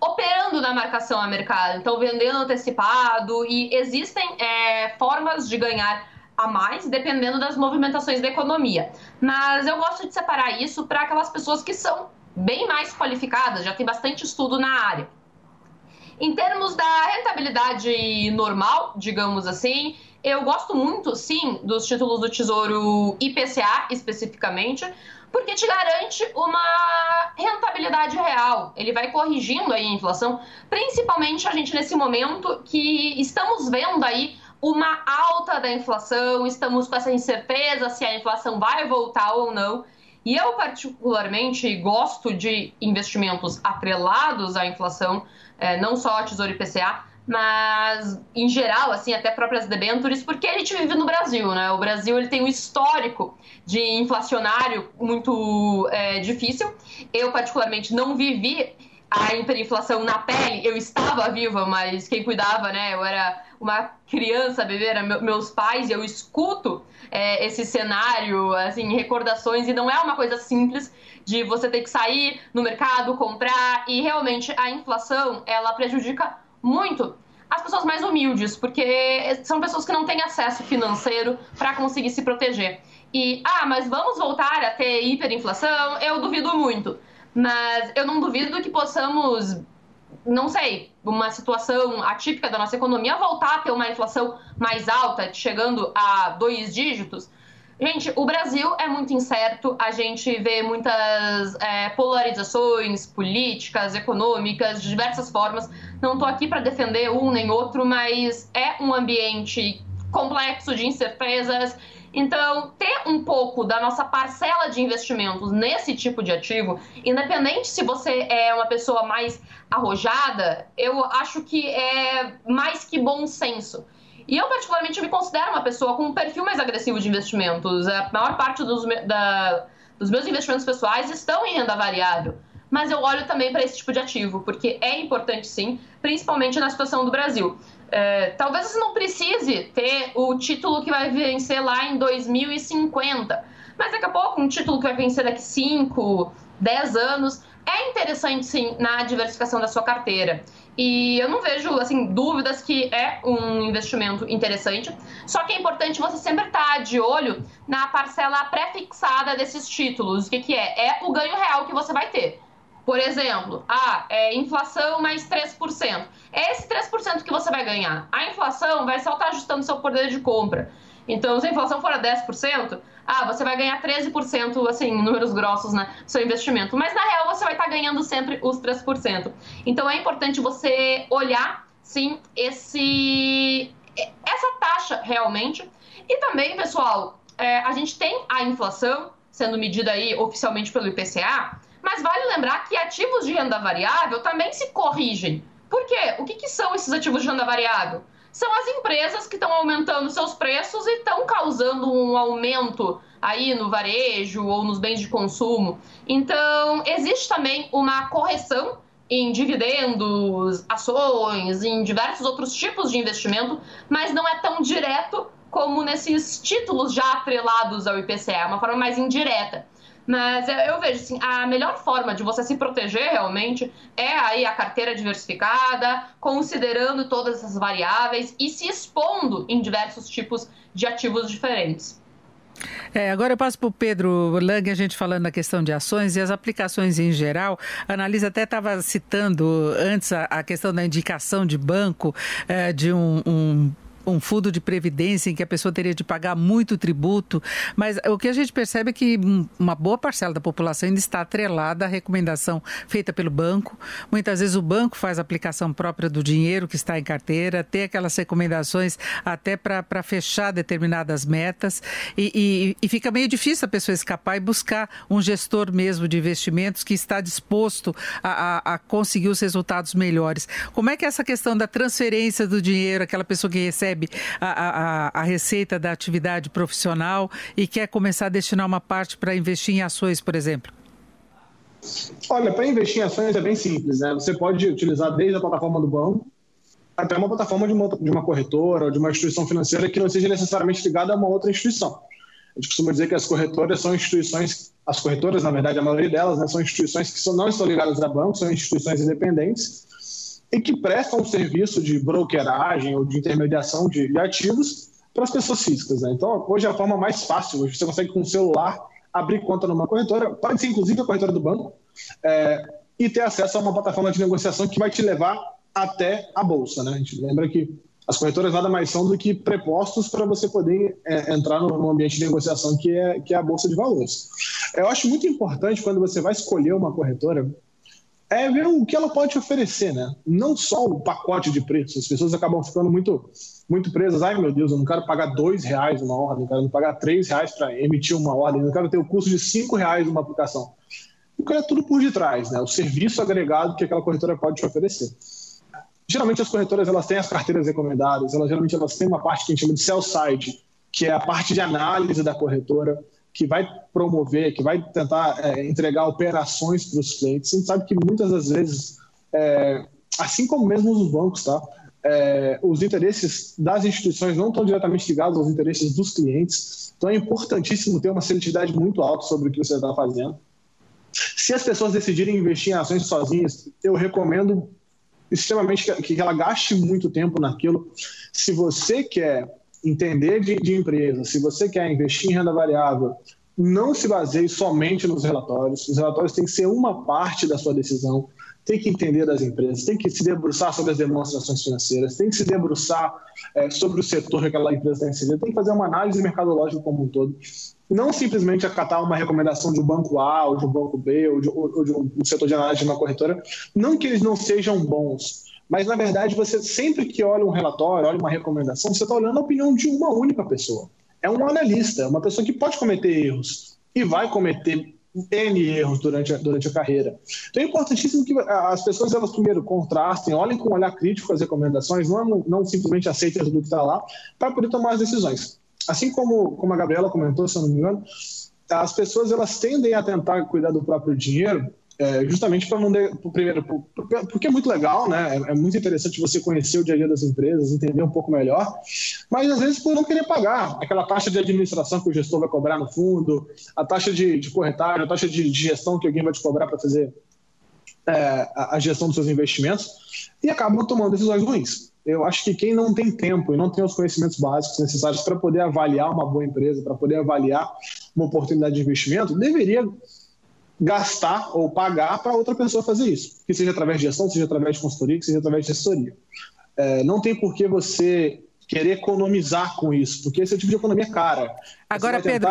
operando na marcação a mercado, então vendendo antecipado e existem é, formas de ganhar a mais, dependendo das movimentações da economia. Mas eu gosto de separar isso para aquelas pessoas que são bem mais qualificadas, já tem bastante estudo na área. Em termos da rentabilidade normal, digamos assim, eu gosto muito, sim, dos títulos do Tesouro IPCA especificamente, porque te garante uma rentabilidade real. Ele vai corrigindo aí a inflação, principalmente a gente nesse momento que estamos vendo aí uma alta da inflação, estamos com essa incerteza se a inflação vai voltar ou não. E eu, particularmente, gosto de investimentos atrelados à inflação, é, não só a Tesouro IPCA, mas em geral, assim, até próprias debêntures, porque a gente vive no Brasil, né? O Brasil ele tem um histórico de inflacionário muito é, difícil. Eu, particularmente, não vivi a hiperinflação na pele, eu estava viva, mas quem cuidava, né? Eu era uma criança, bebê, era meus pais, e eu escuto é, esse cenário, assim, recordações, e não é uma coisa simples de você ter que sair no mercado, comprar, e realmente a inflação, ela prejudica muito as pessoas mais humildes, porque são pessoas que não têm acesso financeiro para conseguir se proteger. E, ah, mas vamos voltar a ter hiperinflação? Eu duvido muito. Mas eu não duvido que possamos, não sei, uma situação atípica da nossa economia voltar a ter uma inflação mais alta, chegando a dois dígitos. Gente, o Brasil é muito incerto, a gente vê muitas é, polarizações políticas, econômicas, de diversas formas. Não estou aqui para defender um nem outro, mas é um ambiente complexo de incertezas então, ter um pouco da nossa parcela de investimentos nesse tipo de ativo, independente se você é uma pessoa mais arrojada, eu acho que é mais que bom senso. E eu, particularmente, me considero uma pessoa com um perfil mais agressivo de investimentos. A maior parte dos, da, dos meus investimentos pessoais estão em renda variável. Mas eu olho também para esse tipo de ativo, porque é importante sim, principalmente na situação do Brasil. É, talvez você não precise ter o título que vai vencer lá em 2050, mas daqui a pouco um título que vai vencer daqui 5, 10 anos é interessante sim na diversificação da sua carteira. E eu não vejo assim dúvidas que é um investimento interessante. Só que é importante você sempre estar de olho na parcela pré-fixada desses títulos. O que, que é? É o ganho real que você vai ter. Por exemplo, ah, é inflação mais 3%. É esse 3% que você vai ganhar. A inflação vai só estar ajustando seu poder de compra. Então, se a inflação for a 10%, ah, você vai ganhar 13%, assim, números grossos, né, seu investimento. Mas, na real, você vai estar ganhando sempre os 3%. Então, é importante você olhar, sim, esse, essa taxa realmente. E também, pessoal, é, a gente tem a inflação sendo medida aí oficialmente pelo IPCA, mas vale lembrar que ativos de renda variável também se corrigem. Por quê? O que, que são esses ativos de renda variável? São as empresas que estão aumentando seus preços e estão causando um aumento aí no varejo ou nos bens de consumo. Então, existe também uma correção em dividendos, ações, em diversos outros tipos de investimento, mas não é tão direto como nesses títulos já atrelados ao IPCA, é uma forma mais indireta. Mas eu vejo assim, a melhor forma de você se proteger realmente é aí a carteira diversificada, considerando todas essas variáveis e se expondo em diversos tipos de ativos diferentes. É, agora eu passo para o Pedro Lang, a gente falando da questão de ações e as aplicações em geral. A Analisa até estava citando antes a, a, questão da indicação de banco é, de um, um um fundo de previdência em que a pessoa teria de pagar muito tributo, mas o que a gente percebe é que uma boa parcela da população ainda está atrelada à recomendação feita pelo banco. Muitas vezes o banco faz aplicação própria do dinheiro que está em carteira, tem aquelas recomendações até para fechar determinadas metas e, e, e fica meio difícil a pessoa escapar e buscar um gestor mesmo de investimentos que está disposto a, a, a conseguir os resultados melhores. Como é que é essa questão da transferência do dinheiro, aquela pessoa que recebe recebe a, a, a receita da atividade profissional e quer começar a destinar uma parte para investir em ações, por exemplo? Olha, para investir em ações é bem simples, né? Você pode utilizar desde a plataforma do banco até uma plataforma de uma, de uma corretora ou de uma instituição financeira que não seja necessariamente ligada a uma outra instituição. A gente costuma dizer que as corretoras são instituições, as corretoras, na verdade, a maioria delas, né, são instituições que são, não estão ligadas a bancos, são instituições independentes e que prestam um serviço de brokeragem ou de intermediação de, de ativos para as pessoas físicas. Né? Então, hoje é a forma mais fácil. Hoje você consegue, com o celular, abrir conta numa corretora, pode ser inclusive a corretora do banco, é, e ter acesso a uma plataforma de negociação que vai te levar até a bolsa. Né? A gente lembra que as corretoras nada mais são do que prepostos para você poder é, entrar no, ambiente de negociação que é, que é a bolsa de valores. Eu acho muito importante quando você vai escolher uma corretora é ver o que ela pode oferecer, né? Não só o pacote de preços. As pessoas acabam ficando muito, muito presas. Ai, meu Deus, eu não quero pagar dois reais uma ordem, eu quero pagar três reais para emitir uma ordem, eu não quero ter o custo de cinco reais uma aplicação. Eu quero tudo por detrás, né? O serviço agregado que aquela corretora pode te oferecer. Geralmente as corretoras elas têm as carteiras recomendadas, elas geralmente elas têm uma parte que a gente chama de sell side, que é a parte de análise da corretora que vai promover, que vai tentar é, entregar operações para os clientes. A gente sabe que muitas das vezes, é, assim como mesmo os bancos, tá? É, os interesses das instituições não estão diretamente ligados aos interesses dos clientes. Então é importantíssimo ter uma seletividade muito alta sobre o que você está fazendo. Se as pessoas decidirem investir em ações sozinhas, eu recomendo extremamente que, que ela gaste muito tempo naquilo. Se você quer entender de, de empresa, se você quer investir em renda variável, não se baseie somente nos relatórios. Os relatórios têm que ser uma parte da sua decisão. Tem que entender das empresas, tem que se debruçar sobre as demonstrações financeiras, tem que se debruçar é, sobre o setor que aquela empresa está inserida, tem que fazer uma análise mercadológica como um todo. Não simplesmente acatar uma recomendação de um banco A, ou de um banco B, ou de, ou de um setor de análise de uma corretora. Não que eles não sejam bons, mas, na verdade, você sempre que olha um relatório, olha uma recomendação, você está olhando a opinião de uma única pessoa. É um analista, é uma pessoa que pode cometer erros e vai cometer N erros durante a, durante a carreira. Então é importantíssimo que as pessoas elas primeiro contrastem, olhem com um olhar crítico as recomendações, não, não simplesmente aceitem tudo que está lá, para poder tomar as decisões. Assim como, como a Gabriela comentou, se eu não me engano, as pessoas elas tendem a tentar cuidar do próprio dinheiro é, justamente para não. De, primeiro, porque é muito legal, né? É, é, muito interessante você conhecer o dia a dia das empresas, entender um pouco melhor, mas às vezes por não querer pagar aquela taxa de administração que o gestor vai cobrar no fundo, a taxa de, de corretagem, a taxa de, de gestão que alguém vai te cobrar para fazer é, a gestão dos seus investimentos e acabam tomando decisões ruins. Eu acho que quem não tem tempo e não tem os conhecimentos básicos necessários para poder avaliar uma boa empresa, para poder avaliar uma oportunidade de investimento, deveria gastar ou pagar para outra pessoa fazer isso. Que seja através de gestão, seja através de consultoria, que seja através de assessoria. É, não tem por que você querer economizar com isso, porque esse é tipo de economia cara. Agora, Pedro,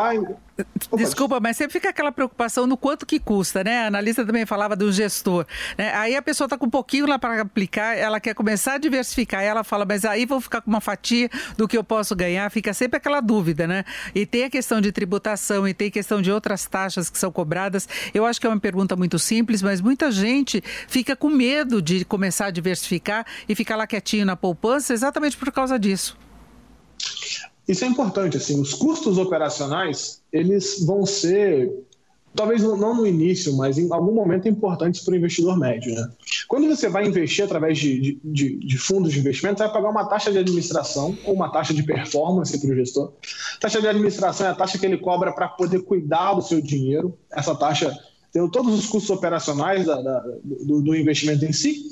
desculpa, mas sempre fica aquela preocupação no quanto que custa, né? A analista também falava do gestor. Né? Aí a pessoa está com um pouquinho lá para aplicar, ela quer começar a diversificar, ela fala, mas aí vou ficar com uma fatia do que eu posso ganhar, fica sempre aquela dúvida, né? E tem a questão de tributação e tem questão de outras taxas que são cobradas. Eu acho que é uma pergunta muito simples, mas muita gente fica com medo de começar a diversificar e ficar lá quietinho na poupança exatamente por causa disso. Isso é importante, assim, os custos operacionais, eles vão ser, talvez não no início, mas em algum momento importantes para o investidor médio, né? Quando você vai investir através de, de, de, fundos de investimento, você vai pagar uma taxa de administração ou uma taxa de performance para o gestor. Taxa de administração é a taxa que ele cobra para poder cuidar do seu dinheiro. Essa taxa tem todos os custos operacionais da, da, do, do investimento em si,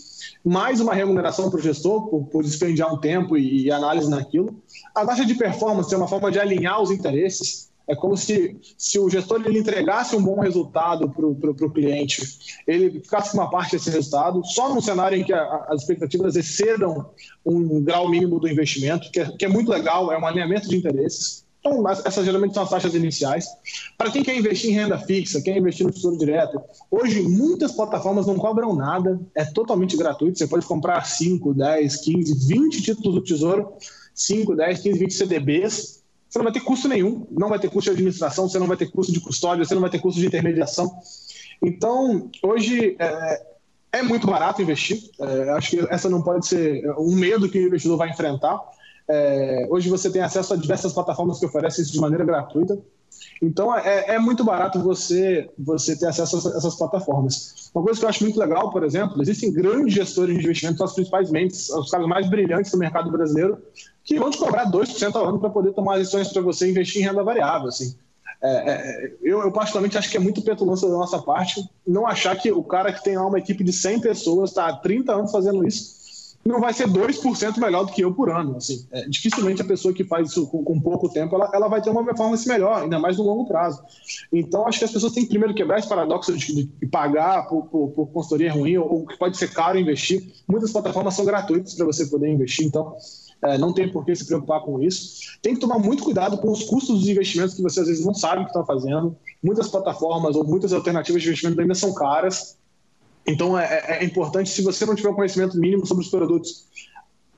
mais uma remuneração para o gestor por, por um tempo e, e, análise naquilo. A taxa de performance é uma forma de alinhar os interesses. É como se, se o gestor ele entregasse um bom resultado para o cliente, ele ficasse com uma parte desse resultado, só num cenário em que a, as expectativas excedam um grau mínimo do investimento, que é, que é muito legal, é um alinhamento de interesses. Então, essas geralmente são as taxas iniciais. Para quem quer investir em renda fixa, quer investir no tesouro direto, hoje muitas plataformas não cobram nada, é totalmente gratuito. Você pode comprar 5, 10, 15, 20 títulos do tesouro, 5, 10, 15, 20 CDBs. Você não vai ter custo nenhum, não vai ter custo de administração, você não vai ter custo de custódia, você não vai ter custo de intermediação. Então, hoje é, é muito barato investir. É, acho que essa não pode ser um medo que o investidor vai enfrentar é, hoje você tem acesso a diversas plataformas que oferecem isso de maneira gratuita. Então é, é, muito barato você, você ter acesso a essas plataformas. Uma coisa que eu acho muito legal, por exemplo, existem grandes gestores de investimento, são as principais mentes, os caras mais brilhantes do mercado brasileiro, que vão te cobrar 2% ao ano para poder tomar decisões para você investir em renda variável. Assim. É, é, eu, eu, particularmente, acho que é muito petulância da nossa parte não achar que o cara que tem uma equipe de 100 pessoas está há 30 anos fazendo isso não vai ser 2% melhor do que eu por ano. Assim. É, dificilmente a pessoa que faz isso com, com, pouco tempo, ela, ela vai ter uma performance melhor, ainda mais no longo prazo. Então, acho que as pessoas têm que primeiro quebrar esse paradoxo de, de pagar por, por, por, consultoria ruim ou, que pode ser caro investir. Muitas plataformas são gratuitas para você poder investir, então é, não tem por que se preocupar com isso. Tem que tomar muito cuidado com os custos dos investimentos que você às vezes não sabe que estão fazendo. Muitas plataformas ou muitas alternativas de investimento ainda são caras. Então é, é, é importante, se você não tiver um conhecimento mínimo sobre os produtos,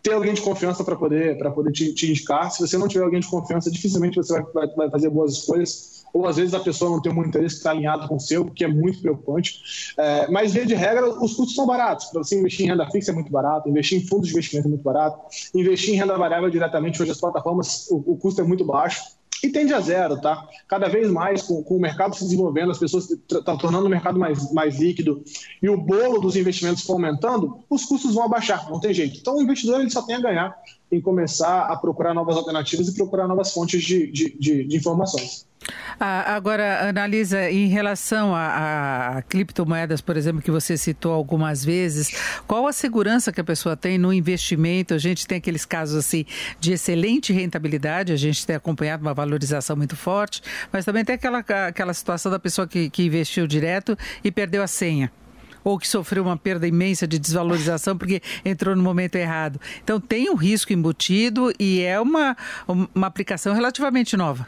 ter alguém de confiança para poder, poder te, te, indicar. Se você não tiver alguém de confiança, dificilmente você vai, vai, vai fazer boas escolhas. Ou às vezes a pessoa não tem um interesse que está alinhado com o seu, que é muito preocupante. É, mas, via de regra, os custos são baratos. Para você investir em renda fixa é muito barato, investir em fundos de investimento é muito barato, investir em renda variável diretamente hoje as plataformas, o, o custo é muito baixo e tende a zero, tá? Cada vez mais, com, com o mercado se desenvolvendo, as pessoas estão tornando o mercado mais, mais líquido e o bolo dos investimentos aumentando, os custos vão abaixar, não tem jeito. Então, o investidor ele só tem a ganhar em começar a procurar novas alternativas e procurar novas fontes de, de, de, de informações. Agora, analisa em relação a, a, criptomoedas, por exemplo, que você citou algumas vezes, qual a segurança que a pessoa tem no investimento? A gente tem aqueles casos assim de excelente rentabilidade, a gente tem acompanhado uma valorização muito forte, mas também tem aquela, aquela situação da pessoa que, que investiu direto e perdeu a senha ou que sofreu uma perda imensa de desvalorização porque entrou no momento errado. Então tem um risco embutido e é uma, uma aplicação relativamente nova.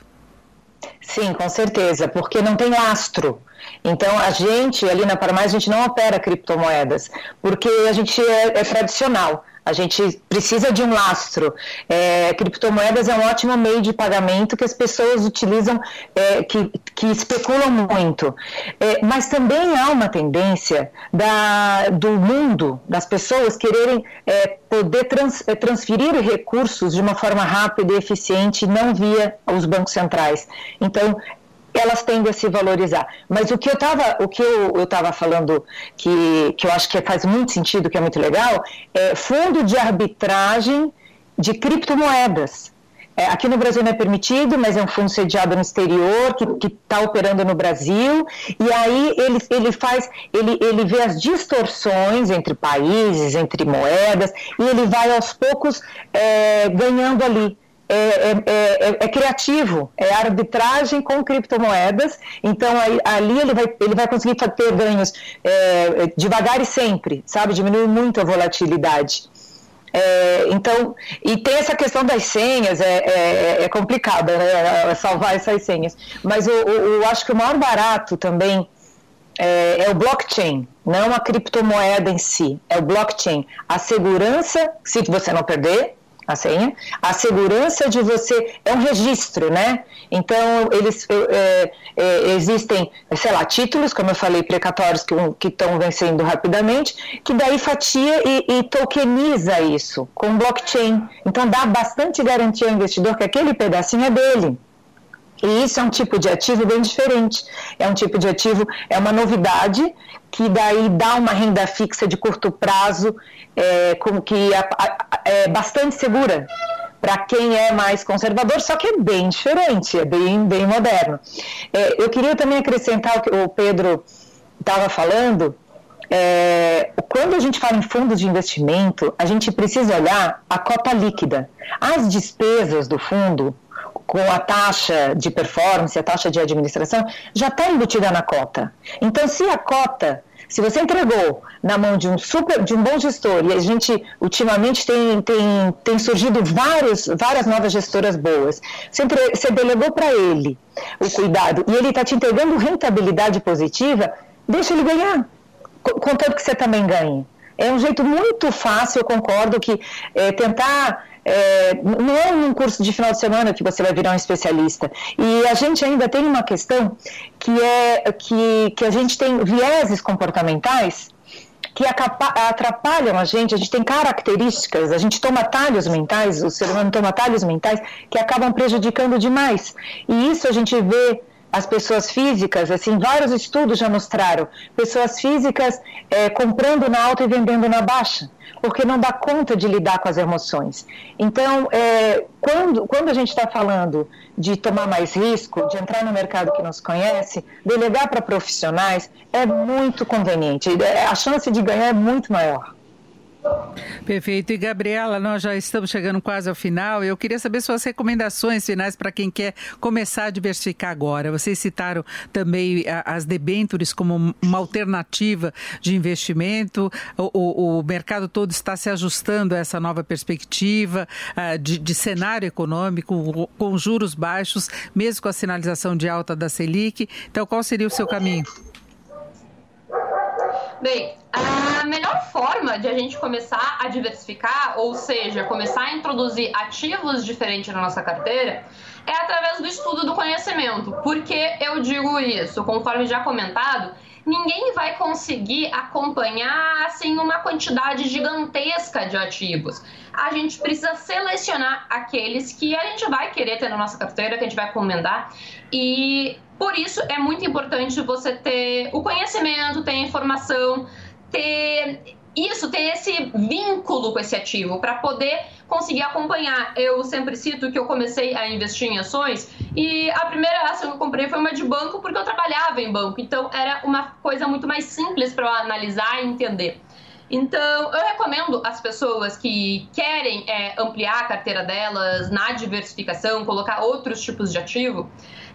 Sim, com certeza, porque não tem lastro. Então, a gente, ali na Paramais, a gente não opera criptomoedas, porque a gente é, é tradicional. A gente precisa de um lastro. É, criptomoedas é um ótimo meio de pagamento que as pessoas utilizam, é, que, que especulam muito. É, mas também há uma tendência da, do mundo, das pessoas quererem é, poder trans, é, transferir recursos de uma forma rápida e eficiente, não via os bancos centrais. Então, elas tendem a se valorizar. Mas o que eu estava, o que eu estava falando que, que eu acho que faz muito sentido, que é muito legal, é fundo de arbitragem de criptomoedas. é, aqui no Brasil não é permitido, mas é um fundo sediado no exterior, que está operando no Brasil, e aí ele, ele faz, ele, ele vê as distorções entre países, entre moedas, e ele vai aos poucos é, ganhando ali. É, é, é, é, criativo, é arbitragem com criptomoedas, então aí, ali ele vai, ele vai conseguir ter ganhos é, devagar e sempre, sabe? Diminui muito a volatilidade. É, então, e tem essa questão das senhas, é, é, é complicada, né, salvar essas senhas. Mas eu, eu, acho que o maior barato também é, é, o blockchain, não a criptomoeda em si, é o blockchain. A segurança, se você não perder, a senha, a segurança de você é um registro, né? Então eles é, é, existem, sei lá, títulos, como eu falei, precatórios que estão vencendo rapidamente, que daí fatia e, e, tokeniza isso com blockchain. Então dá bastante garantia ao investidor que aquele pedacinho é dele. E isso é um tipo de ativo bem diferente. É um tipo de ativo, é uma novidade que daí dá uma renda fixa de curto prazo, é, com, que é, é bastante segura para quem é mais conservador, só que é bem diferente, é bem, bem moderno. É, eu queria também acrescentar o que o Pedro estava falando. É, quando a gente fala em fundos de investimento, a gente precisa olhar a cota líquida. As despesas do fundo, com a taxa de performance, a taxa de administração, já está embutida na cota. Então, se a cota se você entregou na mão de um super, de um bom gestor, e a gente ultimamente tem, tem, tem surgido vários, várias novas gestoras boas, entre, você delegou para ele o cuidado e ele está te entregando rentabilidade positiva, deixa ele ganhar, contanto que você também ganhe. É um jeito muito fácil, eu concordo, que é, tentar é, não é um curso de final de semana que você vai virar um especialista. E a gente ainda tem uma questão que é que, que a gente tem vieses comportamentais que atrapalham a gente, a gente tem características, a gente toma talhos mentais, o ser humano toma talhos mentais que acabam prejudicando demais. E isso a gente vê as pessoas físicas, assim, vários estudos já mostraram, pessoas físicas é, comprando na alta e vendendo na baixa porque não dá conta de lidar com as emoções. Então, é, quando, quando a gente está falando de tomar mais risco, de entrar no mercado que nos conhece, delegar para profissionais é muito conveniente. A chance de ganhar é muito maior. Perfeito. E Gabriela, nós já estamos chegando quase ao final. Eu queria saber suas recomendações finais para quem quer começar a diversificar agora. Vocês citaram também as debêntures como uma alternativa de investimento. O, o, o mercado todo está se ajustando a essa nova perspectiva uh, de, de cenário econômico com juros baixos, mesmo com a sinalização de alta da Selic. Então, qual seria o seu caminho? Bem, a melhor forma de a gente começar a diversificar, ou seja, começar a introduzir ativos diferentes na nossa carteira, é através do estudo do conhecimento. Por que eu digo isso? Conforme já comentado, ninguém vai conseguir acompanhar assim uma quantidade gigantesca de ativos. A gente precisa selecionar aqueles que a gente vai querer ter na nossa carteira, que a gente vai recomendar. E por isso é muito importante você ter o conhecimento, ter a informação, ter isso, ter esse vínculo com esse ativo para poder conseguir acompanhar. Eu sempre cito que eu comecei a investir em ações e a primeira ação que eu comprei foi uma de banco porque eu trabalhava em banco, então era uma coisa muito mais simples para eu analisar e entender. Então, eu recomendo às pessoas que querem é, ampliar a carteira delas na diversificação, colocar outros tipos de ativo,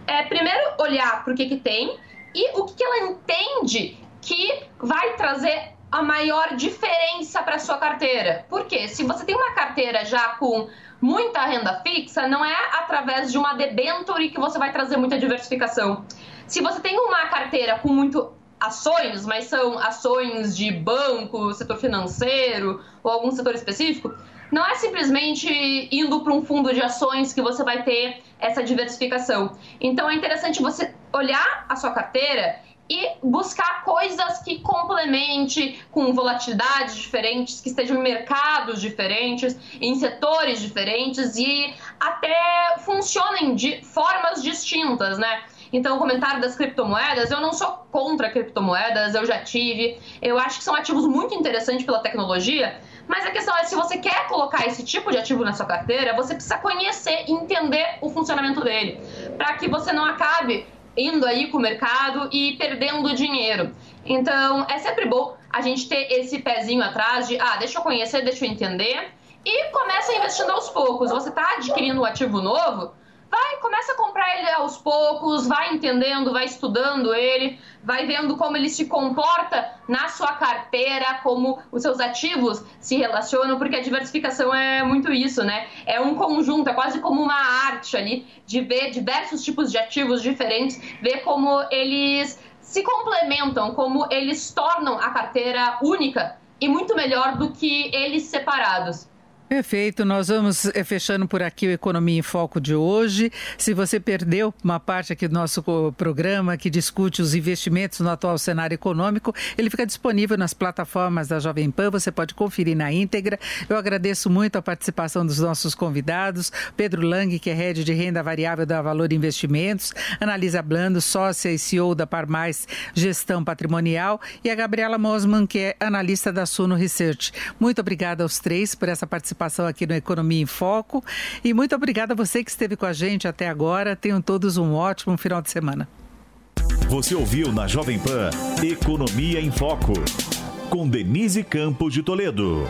é primeiro olhar para o que, que tem e o que, que ela entende que vai trazer a maior diferença para sua carteira. Porque se você tem uma carteira já com muita renda fixa, não é através de uma debenture que você vai trazer muita diversificação. Se você tem uma carteira com muito ações, mas são ações de banco, setor financeiro ou algum setor específico, não é simplesmente indo para um fundo de ações que você vai ter essa diversificação. Então é interessante você olhar a sua carteira e buscar coisas que complemente com volatilidades diferentes, que estejam em mercados diferentes, em setores diferentes e até funcionem de formas distintas, né? Então, o comentário das criptomoedas, eu não sou contra criptomoedas, eu já tive. Eu acho que são ativos muito interessantes pela tecnologia, Mas a questão é, se você quer colocar esse tipo de ativo na sua carteira, você precisa conhecer e entender o funcionamento dele, para que você não acabe indo aí com o mercado e perdendo dinheiro. Então, é sempre bom a gente ter esse pezinho atrás de, ah, deixa eu conhecer, deixa eu entender, e começa investindo aos poucos. Você está adquirindo um ativo novo, vai, começa a comprar ele aos poucos, vai entendendo, vai estudando ele, vai vendo como ele se comporta na sua carteira, como os seus ativos se relacionam, porque a diversificação é muito isso, né? É um conjunto, é quase como uma arte ali de ver diversos tipos de ativos diferentes, ver como eles se complementam, como eles tornam a carteira única e muito melhor do que eles separados. Perfeito, nós vamos eh, fechando por aqui o Economia em Foco de hoje. Se você perdeu uma parte aqui do nosso programa que discute os investimentos no atual cenário econômico, ele fica disponível nas plataformas da Jovem Pan, você pode conferir na íntegra. Eu agradeço muito a participação dos nossos convidados, Pedro Lang, que é head de renda variável da Valor Investimentos, Analisa Blando, sócia e CEO da Parmais Gestão Patrimonial, e a Gabriela Mosman, que é analista da Suno Research. Muito obrigada aos três por essa participação participação aqui no Economia em Foco. E muito obrigada a você que esteve com a gente até agora. Tenham todos um ótimo final de semana. Você ouviu na Jovem Pan Economia em Foco, com Denise Campos de Toledo.